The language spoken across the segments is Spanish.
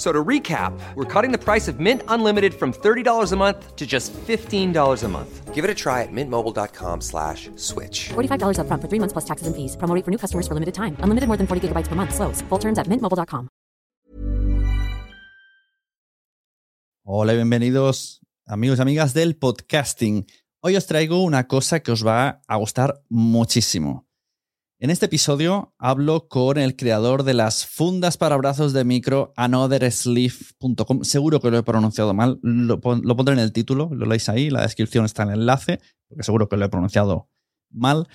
So to recap, we're cutting the price of Mint Unlimited from $30 a month to just $15 a month. Give it a try at mintmobile.com slash switch. $45 up front for three months plus taxes and fees. Promo rate for new customers for limited time. Unlimited more than 40 gigabytes per month. Slows. Full terms at mintmobile.com. Hola bienvenidos amigos y amigas del podcasting. Hoy os traigo una cosa que os va a gustar muchísimo. En este episodio hablo con el creador de las fundas para brazos de micro anothersleeve.com. Seguro que lo he pronunciado mal, lo, pondré en el título, lo leéis ahí, la descripción está en el enlace, porque seguro que lo he pronunciado mal.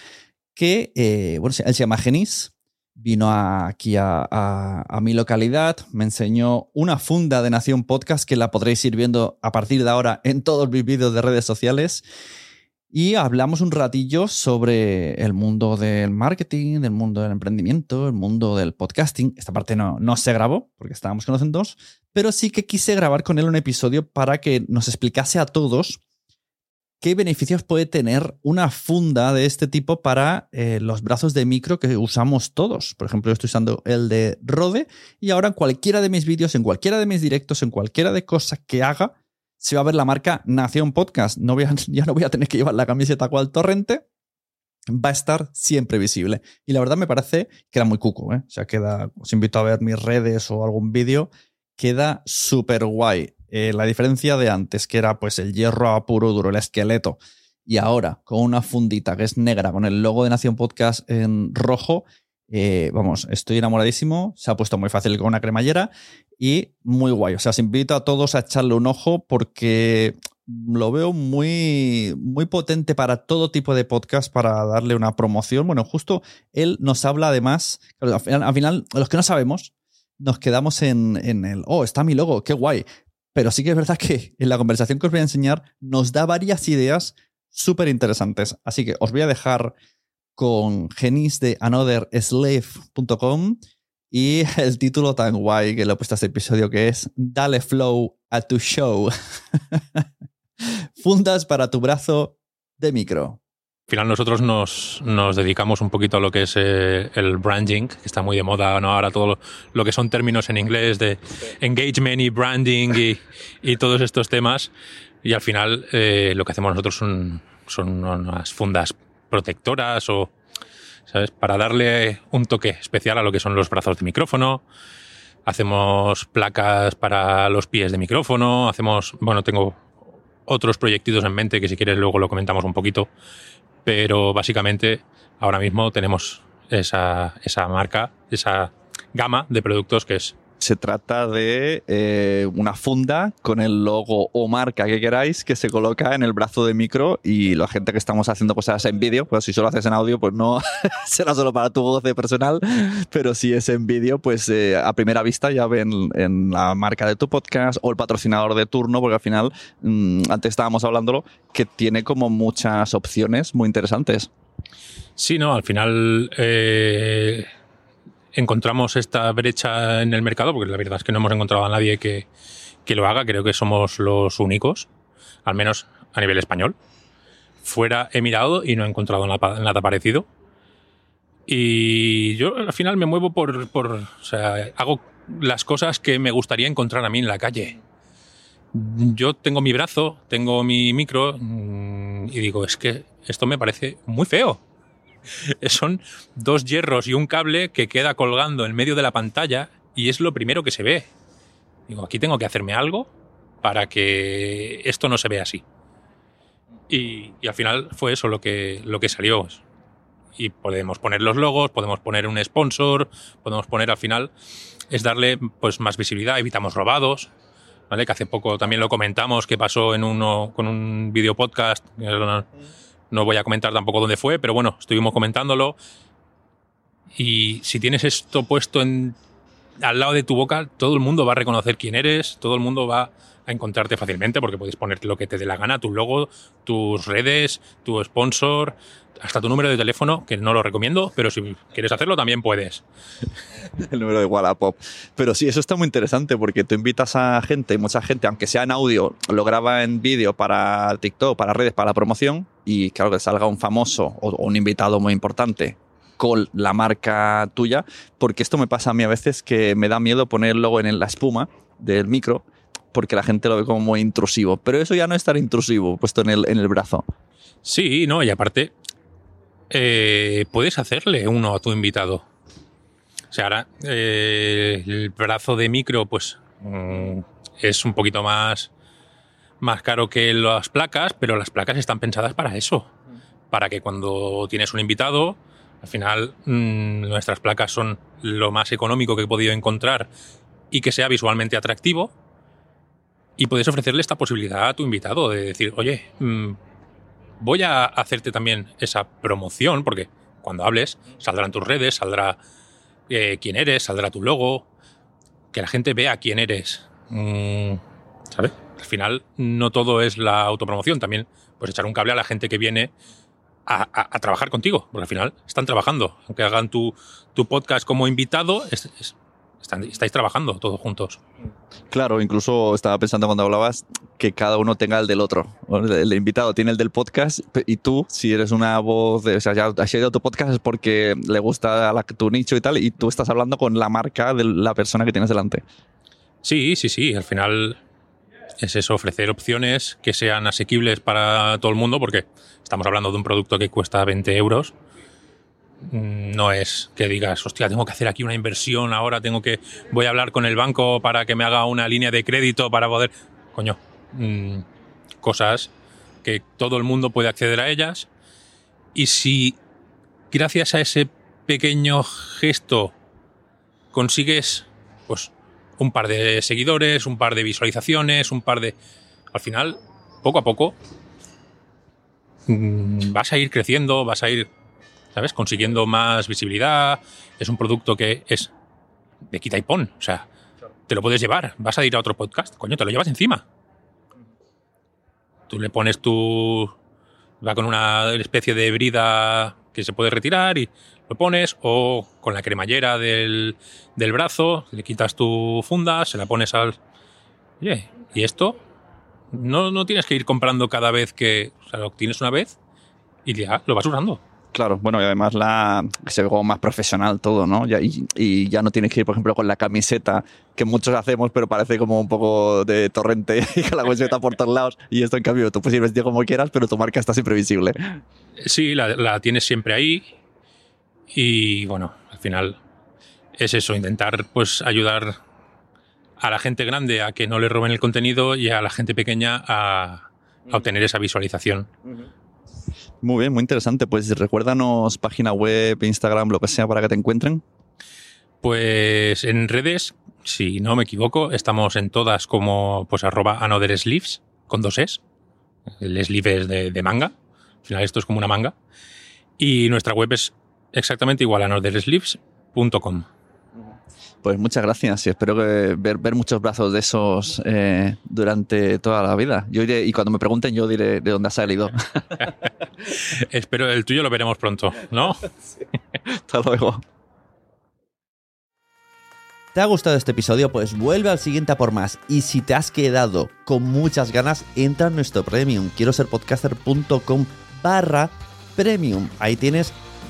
Que, eh, bueno, él se llama Genis, vino aquí a, a, mi localidad, me enseñó una funda de Nación Podcast que la podréis ir viendo a partir de ahora en todos mis vídeos de redes sociales y hablamos un ratillo sobre el mundo del marketing, del mundo del emprendimiento, el mundo del podcasting. Esta parte no, no se grabó porque estábamos dos, pero sí que quise grabar con él un episodio para que nos explicase a todos qué beneficios puede tener una funda de este tipo para eh, los brazos de micro que usamos todos. Por ejemplo, yo estoy usando el de Rode y ahora en cualquiera de mis vídeos, en cualquiera de mis directos, en cualquiera de cosas que haga, se va a ver la marca Nación Podcast. No voy ya no voy a tener que llevar la camiseta cual torrente. Va a estar siempre visible. Y la verdad me parece que era muy cuco. ¿eh? O sea, queda. Os invito a ver mis redes o algún vídeo. Queda súper guay. Eh, la diferencia de antes, que era pues el hierro a puro duro, el esqueleto, y ahora con una fundita que es negra, con el logo de Nación Podcast en rojo, eh, vamos, estoy enamoradísimo. Se ha puesto muy fácil con una cremallera y muy guay. O sea, os invito a todos a echarle un ojo porque lo veo muy, muy potente para todo tipo de podcast para darle una promoción. Bueno, justo él nos habla además, al final, los que no sabemos, nos quedamos en, en el, oh, está mi logo, qué guay. Pero sí que es verdad que en la conversación que os voy a enseñar nos da varias ideas súper interesantes. Así que os voy a dejar con Genis de anotherslave.com y el título tan guay que le he puesto a este episodio que es Dale Flow a tu show. Fundas para tu brazo de micro. Al final nosotros nos, dedicamos un poquito a lo que es eh, el branding, que está muy de moda ahora todo lo, que son términos en inglés de engagement y branding y, todos estos temas. Y al final eh, lo que hacemos nosotros son, son unas fundas protectoras o, ¿sabes? Para darle un toque especial a lo que son los brazos de micrófono. Hacemos placas para los pies de micrófono. Hacemos, bueno, tengo otros proyectitos en mente que si quieres luego lo comentamos un poquito. Pero básicamente ahora mismo tenemos esa, esa marca, esa gama de productos que es se trata de eh, una funda con el logo o marca que queráis que se coloca en el brazo de micro y la gente que estamos haciendo cosas en vídeo, pues si solo haces en audio, pues no será solo para tu goce personal, pero si es en vídeo, pues eh, a primera vista ya ven en la marca de tu podcast o el patrocinador de turno, porque al final, mm, antes estábamos hablándolo, que tiene como muchas opciones muy interesantes. Sí, no, al final... Eh encontramos esta brecha en el mercado, porque la verdad es que no hemos encontrado a nadie que, lo haga, creo que somos los únicos, al menos a nivel español. Fuera he mirado y no he encontrado nada, parecido. Y yo al final me muevo por, por, o sea, hago las cosas que me gustaría encontrar a mí en la calle. Yo tengo mi brazo, tengo mi micro mm, y digo, es que esto me parece muy feo. son dos hierros y un cable que queda colgando en medio de la pantalla y es lo primero que se ve. Digo, aquí tengo que hacerme algo para que esto no se vea así. Y, al final fue eso lo que, lo que salió. Y podemos poner los logos, podemos poner un sponsor, podemos poner al final, es darle pues más visibilidad, evitamos robados, ¿vale? Que hace poco también lo comentamos, que pasó en uno, con un video podcast, no voy a comentar tampoco dónde fue, pero bueno, estuvimos comentándolo. Y si tienes esto puesto en al lado de tu boca, todo el mundo va a reconocer quién eres, todo el mundo va a encontrarte fácilmente porque puedes poner lo que te dé la gana, tu logo, tus redes, tu sponsor, hasta tu número de teléfono, que no lo recomiendo, pero si quieres hacerlo también puedes. El número de Wallapop. Pero sí, eso está muy interesante porque tú invitas a gente, mucha gente, aunque sea en audio, lo graba en vídeo para TikTok, para redes, para la promoción, y claro que salga un famoso o un invitado muy importante con la marca tuya, porque esto me pasa a mí a veces que me da miedo poner luego en la espuma del micro, porque la gente lo ve como muy intrusivo. Pero eso ya no es tan intrusivo, puesto en el, en el brazo. Sí, no, y aparte, eh, puedes hacerle uno a tu invitado. O sea, ahora eh, el brazo de micro, pues mm, es un poquito más, más caro que las placas, pero las placas están pensadas para eso. Para que cuando tienes un invitado, al final mm, nuestras placas son lo más económico que he podido encontrar y que sea visualmente atractivo. Y puedes ofrecerle esta posibilidad a tu invitado de decir, oye, mm, voy a hacerte también esa promoción, porque cuando hables saldrán tus redes, saldrá eh, quién eres, saldrá tu logo, que la gente vea quién eres. Mm, ¿Sabes? Al final no todo es la autopromoción, también pues echar un cable a la gente que viene a, trabajar contigo, porque al final están trabajando. Aunque hagan tu, tu podcast como invitado, estáis trabajando todos juntos. Claro, incluso estaba pensando cuando hablabas que cada uno tenga el del otro. El, invitado tiene el del podcast y tú, si eres una voz, de, o sea, ya has ido a tu podcast es porque le gusta a tu nicho y tal, y tú estás hablando con la marca de la persona que tienes delante. Sí, sí, sí. Al final es eso, ofrecer opciones que sean asequibles para todo el mundo, porque estamos hablando de un producto que cuesta 20 euros. Mm, no es que digas, hostia, tengo que hacer aquí una inversión, ahora tengo que, voy a hablar con el banco para que me haga una línea de crédito para poder, coño, mm, cosas que todo el mundo puede acceder a ellas. Y si gracias a ese pequeño gesto consigues, pues, un par de seguidores, un par de visualizaciones, un par de... Al final, poco a poco, mm, vas a ir creciendo, vas a ir, ¿sabes? Consiguiendo más visibilidad. Es un producto que es de quita y pon. O sea, te lo puedes llevar. Vas a ir a otro podcast, coño, te lo llevas encima. Tú le pones tu... Va con una especie de brida que se puede retirar y lo pones o con la cremallera del, del brazo, le quitas tu funda, se la pones al... Oye, y esto no, no tienes que ir comprando cada vez que... O sea, lo tienes una vez y ya lo vas usando. Claro, bueno, y además la, se ve como más profesional todo, ¿no? y, y, ya no tienes que ir, por ejemplo, con la camiseta que muchos hacemos, pero parece como un poco de torrente y con la camiseta por todos lados. Y esto, en cambio, tú puedes ir vestido como quieras, pero tu marca está siempre visible. Sí, la, la tienes siempre ahí y bueno, al final es eso, intentar pues ayudar a la gente grande a que no le roben el contenido y a la gente pequeña a, obtener esa visualización. Muy bien, muy interesante. Pues recuérdanos página web, Instagram, lo que sea para que te encuentren. Pues en redes, si no me equivoco, estamos en todas como pues arroba another sleeves con dos es. El sleeve es de, de manga. Al final esto es como una manga. Y nuestra web es exactamente igual a northersleeves.com. Pues muchas gracias y espero que ver, ver muchos brazos de esos eh, durante toda la vida. Yo y cuando me pregunten, yo diré de dónde ha salido. espero el tuyo lo veremos pronto, ¿no? Hasta luego. ¿Te ha gustado este episodio? Pues vuelve al siguiente a por más. Y si te has quedado con muchas ganas, entra en nuestro premium. Quiero ser podcaster.com barra premium. Ahí tienes